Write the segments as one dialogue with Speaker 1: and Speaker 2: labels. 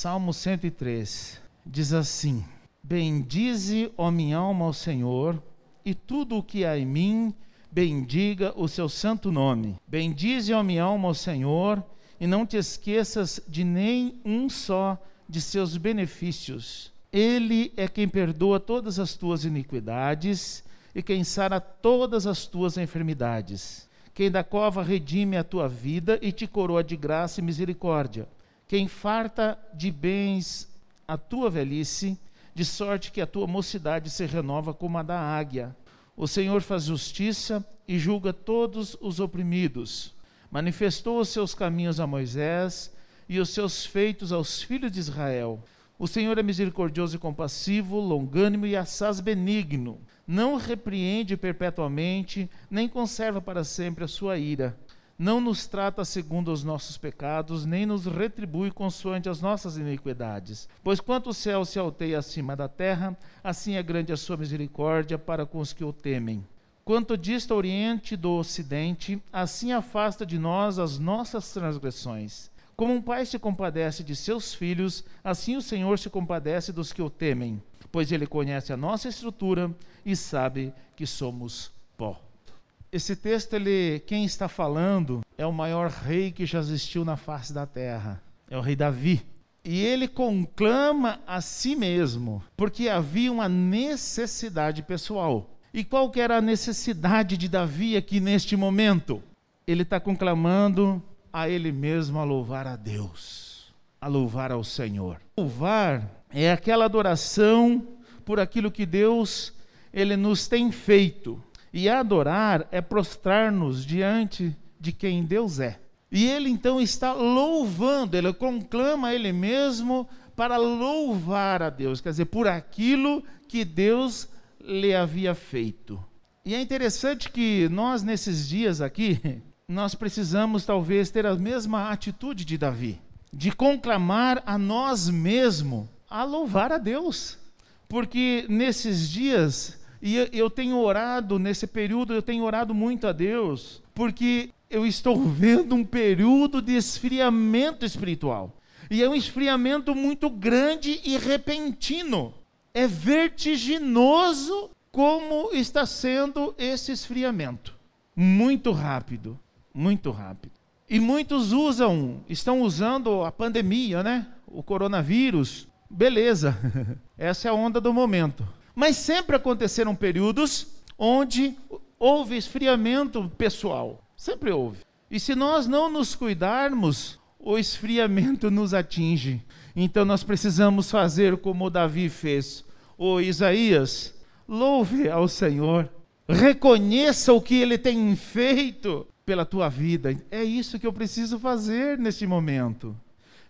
Speaker 1: Salmo 103 diz assim: Bendize, ó minha alma, ao Senhor, e tudo o que há em mim, bendiga o seu santo nome. Bendize, ó minha alma, ao Senhor, e não te esqueças de nem um só de seus benefícios. Ele é quem perdoa todas as tuas iniquidades e quem sara todas as tuas enfermidades. Quem da cova redime a tua vida e te coroa de graça e misericórdia. Quem farta de bens a tua velhice, de sorte que a tua mocidade se renova como a da águia. O Senhor faz justiça e julga todos os oprimidos. Manifestou os seus caminhos a Moisés e os seus feitos aos filhos de Israel. O Senhor é misericordioso e compassivo, longânimo e assaz benigno. Não repreende perpetuamente, nem conserva para sempre a sua ira. Não nos trata segundo os nossos pecados, nem nos retribui consoante as nossas iniquidades. Pois quanto o céu se alteia acima da terra, assim é grande a sua misericórdia para com os que o temem. Quanto dista oriente do ocidente, assim afasta de nós as nossas transgressões. Como um pai se compadece de seus filhos, assim o Senhor se compadece dos que o temem, pois ele conhece a nossa estrutura e sabe que somos. Esse texto, ele, quem está falando é o maior rei que já existiu na face da terra, é o rei Davi. E ele conclama a si mesmo, porque havia uma necessidade pessoal. E qual que era a necessidade de Davi aqui neste momento? Ele está conclamando a ele mesmo a louvar a Deus, a louvar ao Senhor. Louvar é aquela adoração por aquilo que Deus ele nos tem feito. E adorar é prostrar-nos diante de quem Deus é. E ele então está louvando, ele conclama ele mesmo para louvar a Deus, quer dizer, por aquilo que Deus lhe havia feito. E é interessante que nós, nesses dias aqui, nós precisamos talvez ter a mesma atitude de Davi, de conclamar a nós mesmos a louvar a Deus. Porque nesses dias, e eu tenho orado, nesse período, eu tenho orado muito a Deus, porque eu estou vendo um período de esfriamento espiritual. E é um esfriamento muito grande e repentino. É vertiginoso como está sendo esse esfriamento. Muito rápido muito rápido. E muitos usam, estão usando a pandemia, né? O coronavírus. Beleza, essa é a onda do momento. Mas sempre aconteceram períodos onde houve esfriamento pessoal. Sempre houve. E se nós não nos cuidarmos, o esfriamento nos atinge. Então nós precisamos fazer como Davi fez. O Isaías, louve ao Senhor, reconheça o que ele tem feito pela tua vida. É isso que eu preciso fazer neste momento.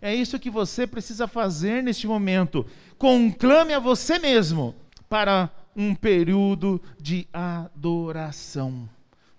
Speaker 1: É isso que você precisa fazer neste momento. Conclame a você mesmo para um período de adoração,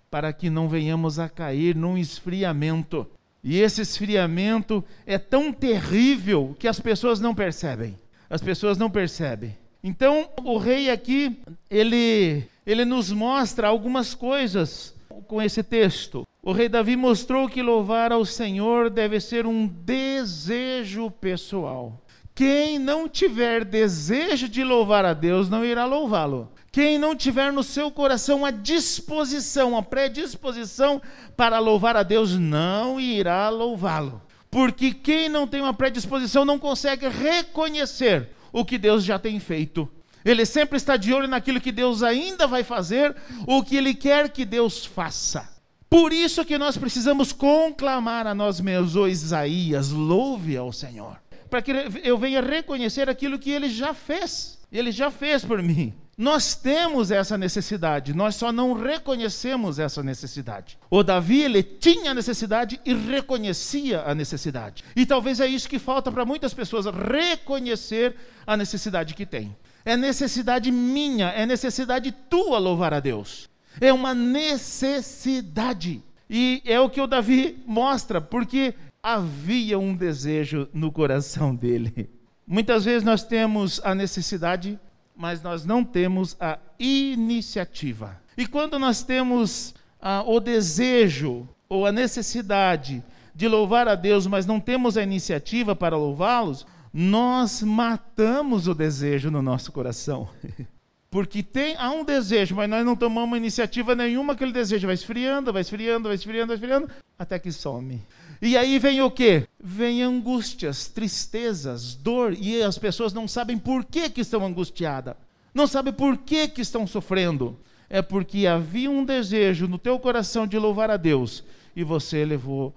Speaker 1: para que não venhamos a cair num esfriamento. E esse esfriamento é tão terrível que as pessoas não percebem. As pessoas não percebem. Então, o rei aqui, ele ele nos mostra algumas coisas com esse texto. O rei Davi mostrou que louvar ao Senhor deve ser um desejo pessoal. Quem não tiver desejo de louvar a Deus não irá louvá-lo. Quem não tiver no seu coração a disposição, a predisposição para louvar a Deus, não irá louvá-lo. Porque quem não tem uma predisposição não consegue reconhecer o que Deus já tem feito. Ele sempre está de olho naquilo que Deus ainda vai fazer, o que ele quer que Deus faça. Por isso que nós precisamos conclamar a nós mesmos, o Isaías, louve ao Senhor, para que eu venha reconhecer aquilo que ele já fez. Ele já fez por mim. Nós temos essa necessidade, nós só não reconhecemos essa necessidade. O Davi, ele tinha a necessidade e reconhecia a necessidade. E talvez é isso que falta para muitas pessoas, reconhecer a necessidade que tem. É necessidade minha, é necessidade tua louvar a Deus é uma necessidade. E é o que o Davi mostra, porque havia um desejo no coração dele. Muitas vezes nós temos a necessidade, mas nós não temos a iniciativa. E quando nós temos ah, o desejo ou a necessidade de louvar a Deus, mas não temos a iniciativa para louvá-los, nós matamos o desejo no nosso coração. Porque tem, há um desejo, mas nós não tomamos iniciativa nenhuma, aquele desejo vai esfriando, vai esfriando, vai esfriando, vai esfriando, até que some. E aí vem o quê? Vem angústias, tristezas, dor, e as pessoas não sabem por que, que estão angustiadas, não sabem por que, que estão sofrendo. É porque havia um desejo no teu coração de louvar a Deus, e você levou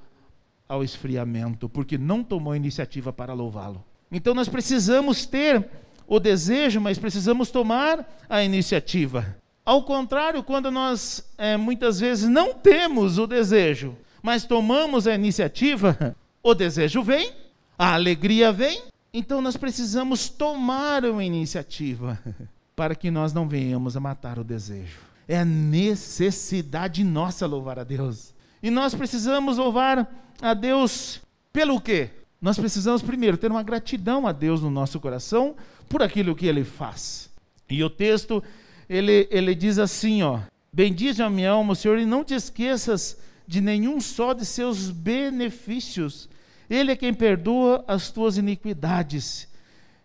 Speaker 1: ao esfriamento, porque não tomou iniciativa para louvá-lo. Então nós precisamos ter o desejo, mas precisamos tomar a iniciativa. Ao contrário, quando nós é, muitas vezes não temos o desejo, mas tomamos a iniciativa, o desejo vem, a alegria vem, então nós precisamos tomar uma iniciativa para que nós não venhamos a matar o desejo. É necessidade nossa louvar a Deus. E nós precisamos louvar a Deus pelo quê? Nós precisamos primeiro ter uma gratidão a Deus no nosso coração por aquilo que ele faz. E o texto, ele, ele diz assim, ó, Bendize a minha alma, Senhor, e não te esqueças de nenhum só de seus benefícios. Ele é quem perdoa as tuas iniquidades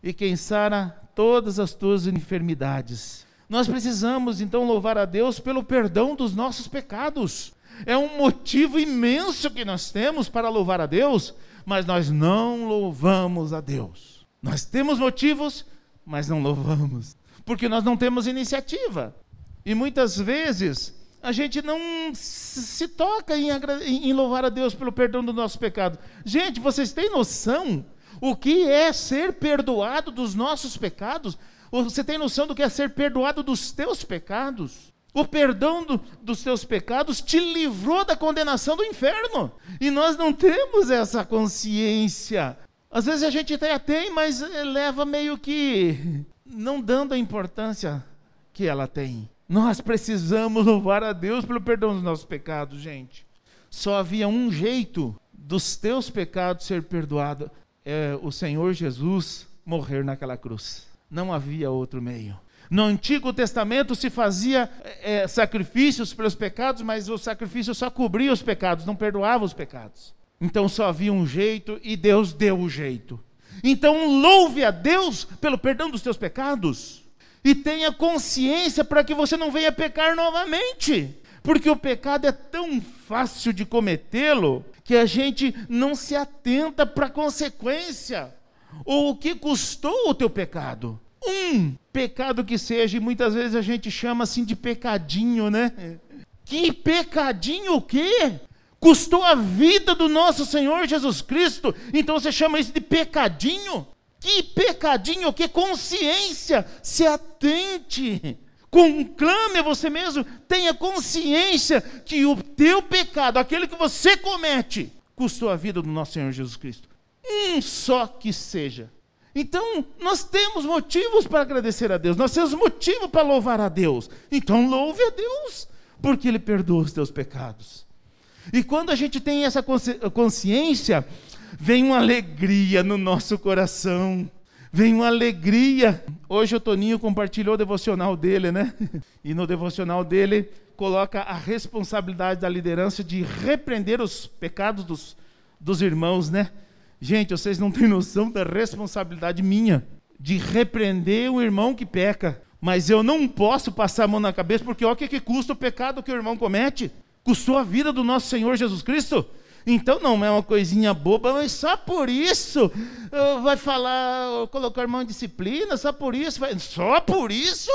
Speaker 1: e quem sara todas as tuas enfermidades. Nós precisamos então louvar a Deus pelo perdão dos nossos pecados. É um motivo imenso que nós temos para louvar a Deus, mas nós não louvamos a Deus. Nós temos motivos, mas não louvamos, porque nós não temos iniciativa. E muitas vezes a gente não se toca em, em louvar a Deus pelo perdão do nosso pecado. Gente, vocês têm noção o que é ser perdoado dos nossos pecados? Você tem noção do que é ser perdoado dos teus pecados? O perdão do, dos teus pecados te livrou da condenação do inferno. E nós não temos essa consciência. Às vezes a gente até tem, mas leva meio que não dando a importância que ela tem. Nós precisamos louvar a Deus pelo perdão dos nossos pecados, gente. Só havia um jeito dos teus pecados ser perdoado, é o Senhor Jesus morrer naquela cruz. Não havia outro meio. No Antigo Testamento se fazia é, sacrifícios pelos pecados, mas o sacrifício só cobria os pecados, não perdoava os pecados. Então só havia um jeito e Deus deu o jeito. Então louve a Deus pelo perdão dos teus pecados e tenha consciência para que você não venha pecar novamente. Porque o pecado é tão fácil de cometê-lo que a gente não se atenta para a consequência ou o que custou o teu pecado. Um pecado que seja, e muitas vezes a gente chama assim de pecadinho, né? Que pecadinho o quê? custou a vida do nosso Senhor Jesus Cristo. Então você chama isso de pecadinho? Que pecadinho, que consciência, se atente. Conclame a você mesmo, tenha consciência que o teu pecado, aquele que você comete, custou a vida do nosso Senhor Jesus Cristo. Um só que seja. Então, nós temos motivos para agradecer a Deus, nós temos motivo para louvar a Deus. Então, louve a Deus, porque Ele perdoa os teus pecados. E quando a gente tem essa consciência, vem uma alegria no nosso coração. Vem uma alegria. Hoje o Toninho compartilhou o devocional dele, né? E no devocional dele coloca a responsabilidade da liderança de repreender os pecados dos, dos irmãos, né? Gente, vocês não têm noção da responsabilidade minha de repreender o irmão que peca. Mas eu não posso passar a mão na cabeça, porque olha o que, que custa o pecado que o irmão comete custou a vida do nosso Senhor Jesus Cristo. Então não é uma coisinha boba, mas só por isso vai falar, colocar mão em disciplina, só por isso, vai, só por isso?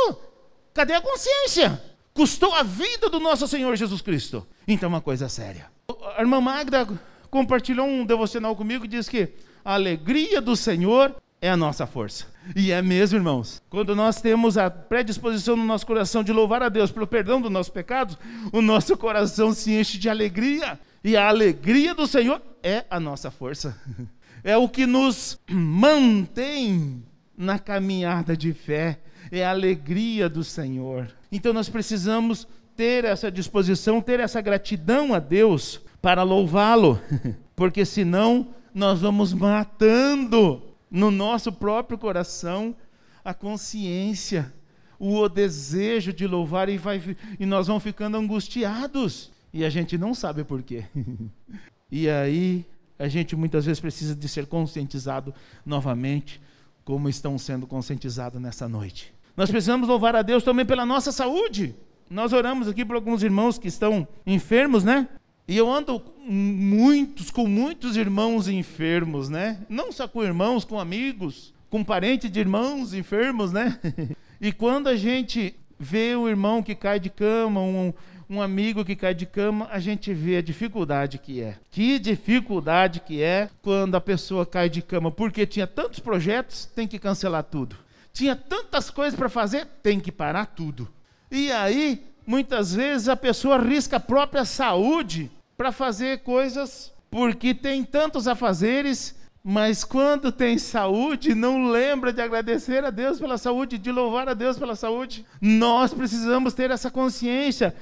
Speaker 1: Cadê a consciência? Custou a vida do nosso Senhor Jesus Cristo. Então é uma coisa séria. A irmã Magda compartilhou um devocional comigo e diz que a alegria do Senhor é a nossa força. E é mesmo, irmãos. Quando nós temos a predisposição no nosso coração de louvar a Deus pelo perdão dos nossos pecados, o nosso coração se enche de alegria. E a alegria do Senhor é a nossa força. É o que nos mantém na caminhada de fé. É a alegria do Senhor. Então nós precisamos ter essa disposição, ter essa gratidão a Deus para louvá-lo, porque senão nós vamos matando no nosso próprio coração a consciência, o desejo de louvar e, vai, e nós vamos ficando angustiados e a gente não sabe por quê. e aí a gente muitas vezes precisa de ser conscientizado novamente, como estão sendo conscientizados nessa noite. Nós precisamos louvar a Deus também pela nossa saúde. Nós oramos aqui por alguns irmãos que estão enfermos, né? E eu ando muitos, com muitos irmãos enfermos, né? Não só com irmãos, com amigos, com parentes de irmãos enfermos, né? E quando a gente vê um irmão que cai de cama, um, um amigo que cai de cama, a gente vê a dificuldade que é. Que dificuldade que é quando a pessoa cai de cama, porque tinha tantos projetos, tem que cancelar tudo. Tinha tantas coisas para fazer, tem que parar tudo. E aí, muitas vezes a pessoa arrisca a própria saúde para fazer coisas porque tem tantos afazeres mas quando tem saúde, não lembra de agradecer a Deus pela saúde, de louvar a Deus pela saúde. Nós precisamos ter essa consciência.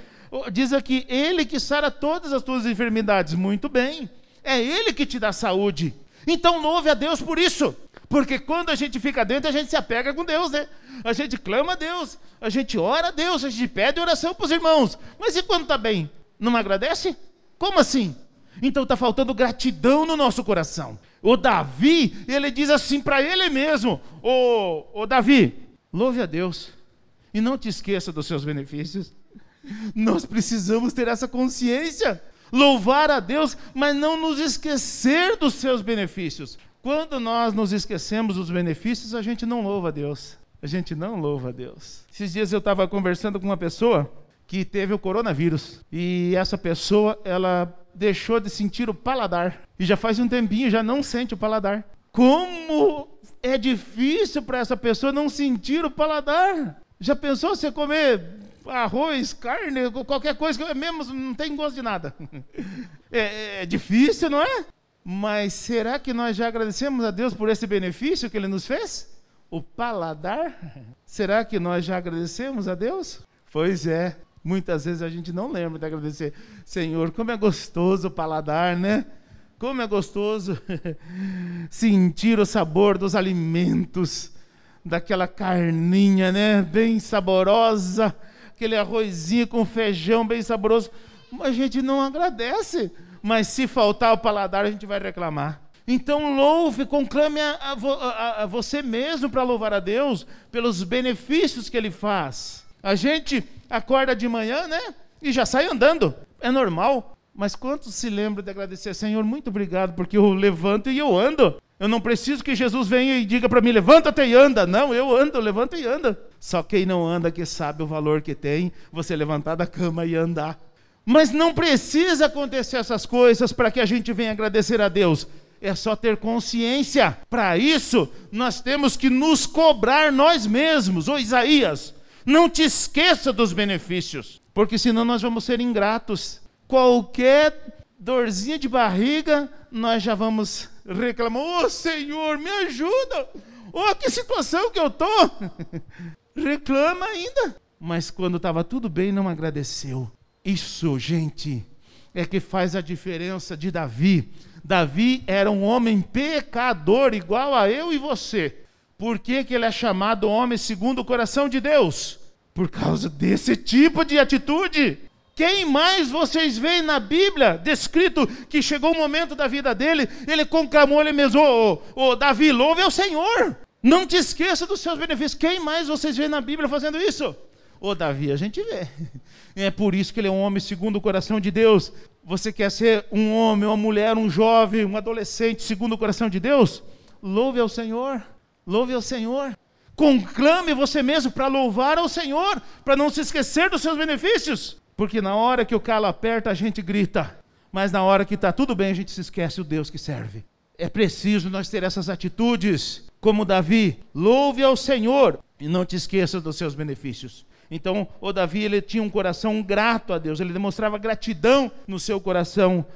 Speaker 1: Diz aqui, Ele que sara todas as tuas enfermidades. Muito bem, é Ele que te dá saúde. Então louve a Deus por isso. Porque quando a gente fica dentro, a gente se apega com Deus, né? A gente clama a Deus, a gente ora a Deus, a gente pede oração para os irmãos. Mas e quando está bem? Não agradece? Como assim? Então está faltando gratidão no nosso coração. O Davi, ele diz assim para ele mesmo: Ô, ô Davi, louve a Deus e não te esqueça dos seus benefícios. Nós precisamos ter essa consciência, louvar a Deus, mas não nos esquecer dos seus benefícios. Quando nós nos esquecemos dos benefícios, a gente não louva a Deus. A gente não louva a Deus. Esses dias eu estava conversando com uma pessoa que teve o coronavírus. E essa pessoa, ela deixou de sentir o paladar. E já faz um tempinho, já não sente o paladar. Como é difícil para essa pessoa não sentir o paladar. Já pensou você comer arroz, carne, qualquer coisa que mesmo não tem gosto de nada? É, é difícil, não é? Mas será que nós já agradecemos a Deus por esse benefício que Ele nos fez? O paladar? Será que nós já agradecemos a Deus? Pois é. Muitas vezes a gente não lembra de agradecer. Senhor, como é gostoso o paladar, né? Como é gostoso sentir o sabor dos alimentos, daquela carninha, né? Bem saborosa, aquele arrozinho com feijão bem saboroso. A gente não agradece, mas se faltar o paladar, a gente vai reclamar. Então louve, conclame a, a, a, você mesmo para louvar a Deus pelos benefícios que Ele faz. A gente acorda de manhã, né? E já sai andando. É normal. Mas quantos se lembram de agradecer, Senhor, muito obrigado, porque eu levanto e eu ando. Eu não preciso que Jesus venha e diga para mim, levanta-te e anda. Não, eu ando, levanta e anda. Só quem não anda que sabe o valor que tem você levantar da cama e andar. Mas não precisa acontecer essas coisas para que a gente venha agradecer a Deus. É só ter consciência. Para isso, nós temos que nos cobrar nós mesmos. Ô Isaías, não te esqueça dos benefícios, porque senão nós vamos ser ingratos. Qualquer dorzinha de barriga, nós já vamos reclamar: Ô oh, Senhor, me ajuda! Oh, que situação que eu estou! Reclama ainda. Mas quando estava tudo bem, não agradeceu. Isso, gente, é que faz a diferença de Davi. Davi era um homem pecador, igual a eu e você. Por que, que ele é chamado homem segundo o coração de Deus? Por causa desse tipo de atitude. Quem mais vocês veem na Bíblia descrito que chegou o momento da vida dele, ele conclamou ele mesmo: Ô oh, oh, Davi, louve ao Senhor. Não te esqueça dos seus benefícios. Quem mais vocês veem na Bíblia fazendo isso? Ô oh, Davi, a gente vê. É por isso que ele é um homem segundo o coração de Deus. Você quer ser um homem, uma mulher, um jovem, um adolescente segundo o coração de Deus? Louve ao Senhor. Louve ao Senhor. Conclame você mesmo para louvar ao Senhor, para não se esquecer dos seus benefícios. Porque na hora que o calo aperta, a gente grita. Mas na hora que está tudo bem, a gente se esquece o Deus que serve. É preciso nós ter essas atitudes, como Davi. Louve ao Senhor e não te esqueça dos seus benefícios. Então, o Davi ele tinha um coração grato a Deus, ele demonstrava gratidão no seu coração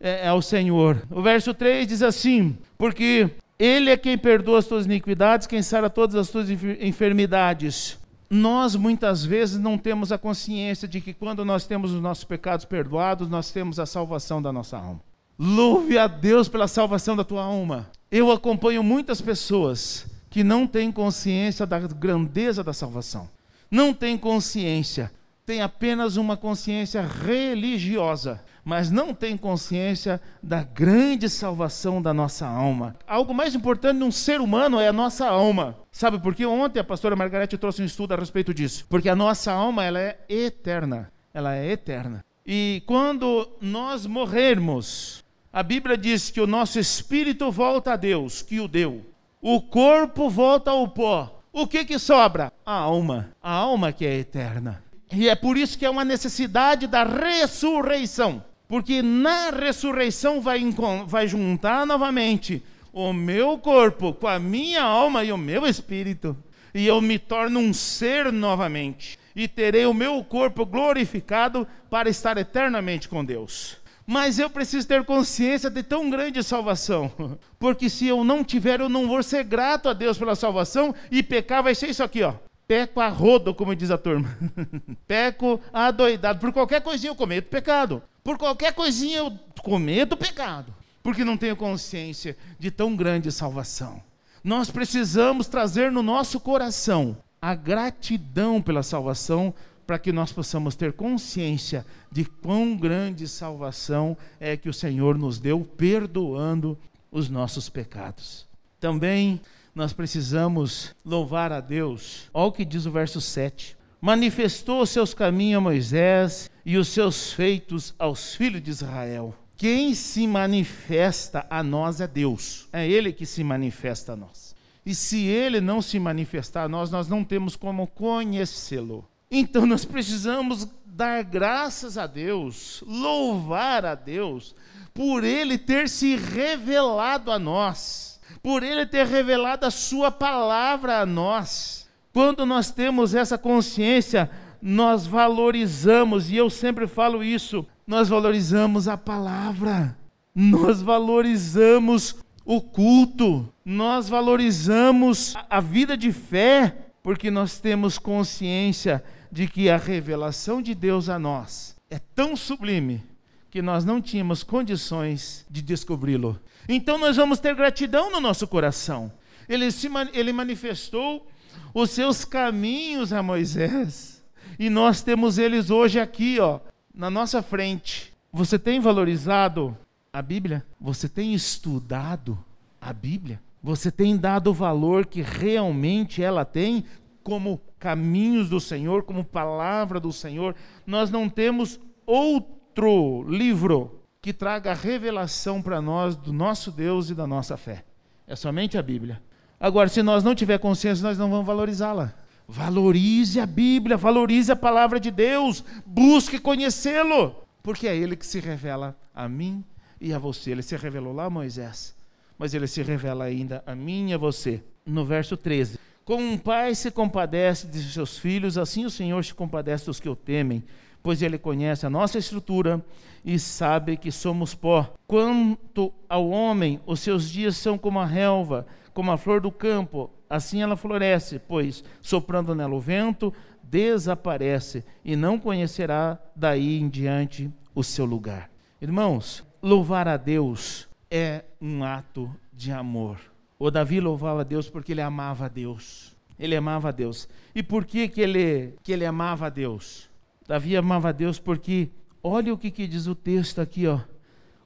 Speaker 1: é, ao Senhor. O verso 3 diz assim: Porque ele é quem perdoa as tuas iniquidades, quem sara todas as tuas enfermidades. Nós muitas vezes não temos a consciência de que quando nós temos os nossos pecados perdoados, nós temos a salvação da nossa alma. Louve a Deus pela salvação da tua alma. Eu acompanho muitas pessoas que não têm consciência da grandeza da salvação. Não têm consciência tem apenas uma consciência religiosa, mas não tem consciência da grande salvação da nossa alma. Algo mais importante num ser humano é a nossa alma. Sabe por quê? Ontem a pastora Margarete trouxe um estudo a respeito disso. Porque a nossa alma, ela é eterna. Ela é eterna. E quando nós morrermos, a Bíblia diz que o nosso espírito volta a Deus, que o deu. O corpo volta ao pó. O que que sobra? A alma. A alma que é eterna. E é por isso que é uma necessidade da ressurreição. Porque na ressurreição vai, vai juntar novamente o meu corpo com a minha alma e o meu espírito. E eu me torno um ser novamente. E terei o meu corpo glorificado para estar eternamente com Deus. Mas eu preciso ter consciência de tão grande salvação. Porque se eu não tiver, eu não vou ser grato a Deus pela salvação. E pecar vai ser isso aqui, ó. Peco a rodo, como diz a turma. Peco adoidado. Por qualquer coisinha eu cometo pecado. Por qualquer coisinha eu cometo pecado. Porque não tenho consciência de tão grande salvação. Nós precisamos trazer no nosso coração a gratidão pela salvação para que nós possamos ter consciência de quão grande salvação é que o Senhor nos deu, perdoando os nossos pecados. Também nós precisamos louvar a Deus. Olha o que diz o verso 7. Manifestou seus caminhos a Moisés e os seus feitos aos filhos de Israel. Quem se manifesta a nós é Deus. É Ele que se manifesta a nós. E se Ele não se manifestar a nós, nós não temos como conhecê-lo. Então nós precisamos dar graças a Deus, louvar a Deus, por Ele ter se revelado a nós por Ele ter revelado a Sua palavra a nós. Quando nós temos essa consciência, nós valorizamos, e eu sempre falo isso, nós valorizamos a palavra, nós valorizamos o culto, nós valorizamos a vida de fé, porque nós temos consciência de que a revelação de Deus a nós é tão sublime que nós não tínhamos condições de descobri-lo. Então nós vamos ter gratidão no nosso coração. Ele, se, ele manifestou os seus caminhos a Moisés. E nós temos eles hoje aqui, ó, na nossa frente. Você tem valorizado a Bíblia? Você tem estudado a Bíblia? Você tem dado o valor que realmente ela tem como caminhos do Senhor, como palavra do Senhor? Nós não temos outro livro que traga revelação para nós do nosso Deus e da nossa fé. É somente a Bíblia. Agora, se nós não tiver consciência, nós não vamos valorizá-la. Valorize a Bíblia, valorize a palavra de Deus, busque conhecê-lo, porque é Ele que se revela a mim e a você. Ele se revelou lá a Moisés, mas Ele se revela ainda a mim e a você. No verso 13: Como um pai se compadece de seus filhos, assim o Senhor se compadece dos que o temem pois ele conhece a nossa estrutura e sabe que somos pó. Quanto ao homem, os seus dias são como a relva, como a flor do campo, assim ela floresce, pois soprando nela o vento, desaparece e não conhecerá daí em diante o seu lugar. Irmãos, louvar a Deus é um ato de amor. O Davi louvava a Deus porque ele amava a Deus. Ele amava a Deus. E por que, que, ele, que ele amava a Deus? Davi amava a Deus porque, olha o que, que diz o texto aqui, ó.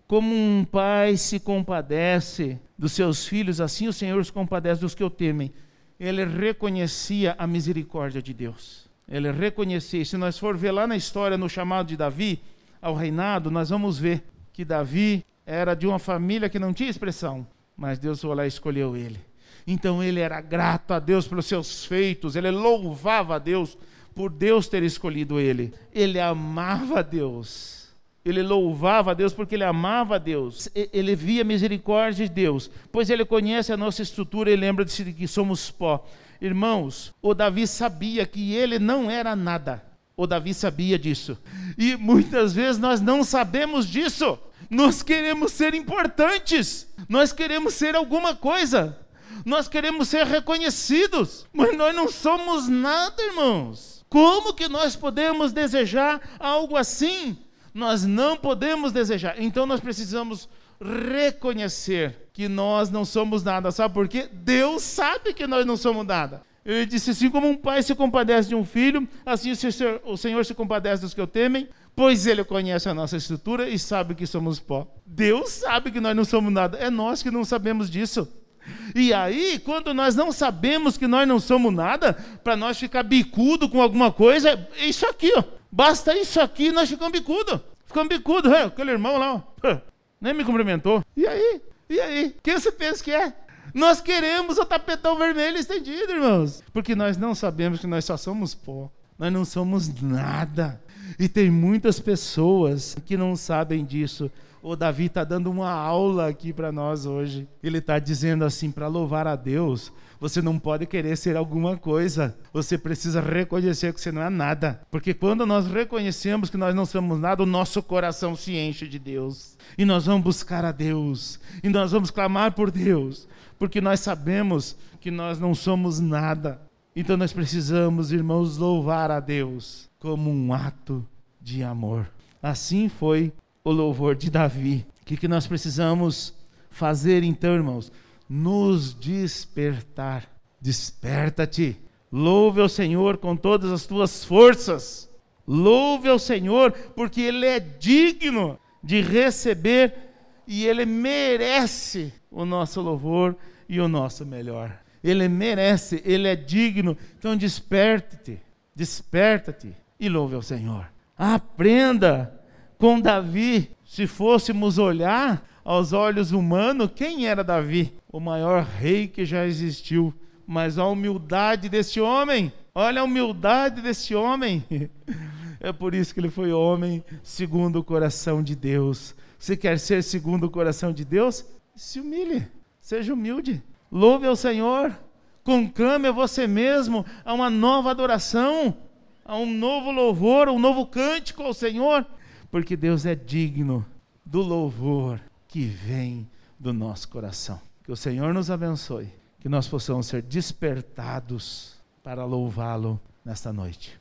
Speaker 1: Como um pai se compadece dos seus filhos, assim o Senhor se compadece dos que o temem. Ele reconhecia a misericórdia de Deus. Ele reconhecia. Se nós for ver lá na história, no chamado de Davi ao reinado, nós vamos ver que Davi era de uma família que não tinha expressão, mas Deus foi lá e escolheu ele. Então ele era grato a Deus pelos seus feitos, ele louvava a Deus por Deus ter escolhido ele. Ele amava Deus. Ele louvava a Deus porque ele amava a Deus. Ele via a misericórdia de Deus, pois ele conhece a nossa estrutura e lembra-se de que somos pó. Irmãos, o Davi sabia que ele não era nada. O Davi sabia disso. E muitas vezes nós não sabemos disso. Nós queremos ser importantes. Nós queremos ser alguma coisa. Nós queremos ser reconhecidos. Mas nós não somos nada, irmãos. Como que nós podemos desejar algo assim? Nós não podemos desejar. Então nós precisamos reconhecer que nós não somos nada. Sabe por quê? Deus sabe que nós não somos nada. Ele disse assim: como um pai se compadece de um filho, assim o Senhor se compadece dos que o temem, pois ele conhece a nossa estrutura e sabe que somos pó. Deus sabe que nós não somos nada, é nós que não sabemos disso. E aí, quando nós não sabemos que nós não somos nada, para nós ficar bicudo com alguma coisa, é isso aqui, ó. Basta isso aqui, nós ficamos bicudo. Ficamos bicudo, é, aquele irmão lá, ó, nem me cumprimentou. E aí? E aí? Quem você pensa que é? Nós queremos o tapetão vermelho estendido, irmãos, porque nós não sabemos que nós só somos pó. Nós não somos nada. E tem muitas pessoas que não sabem disso. O Davi está dando uma aula aqui para nós hoje. Ele está dizendo assim: para louvar a Deus, você não pode querer ser alguma coisa. Você precisa reconhecer que você não é nada. Porque quando nós reconhecemos que nós não somos nada, o nosso coração se enche de Deus. E nós vamos buscar a Deus. E nós vamos clamar por Deus. Porque nós sabemos que nós não somos nada. Então nós precisamos, irmãos, louvar a Deus como um ato de amor. Assim foi o louvor de Davi. O que, que nós precisamos fazer então, irmãos? Nos despertar. Desperta-te. Louve ao Senhor com todas as tuas forças. Louve ao Senhor, porque Ele é digno de receber e Ele merece o nosso louvor e o nosso melhor. Ele merece, Ele é digno. Então desperte-te, desperta-te e louve ao Senhor. Aprenda com Davi, se fôssemos olhar aos olhos humanos, quem era Davi? O maior rei que já existiu. Mas a humildade desse homem, olha a humildade desse homem. É por isso que ele foi homem segundo o coração de Deus. Você quer ser segundo o coração de Deus? Se humilhe, seja humilde. Louve ao Senhor, conclame a você mesmo a uma nova adoração, a um novo louvor, um novo cântico ao Senhor porque Deus é digno do louvor que vem do nosso coração. Que o Senhor nos abençoe, que nós possamos ser despertados para louvá-lo nesta noite.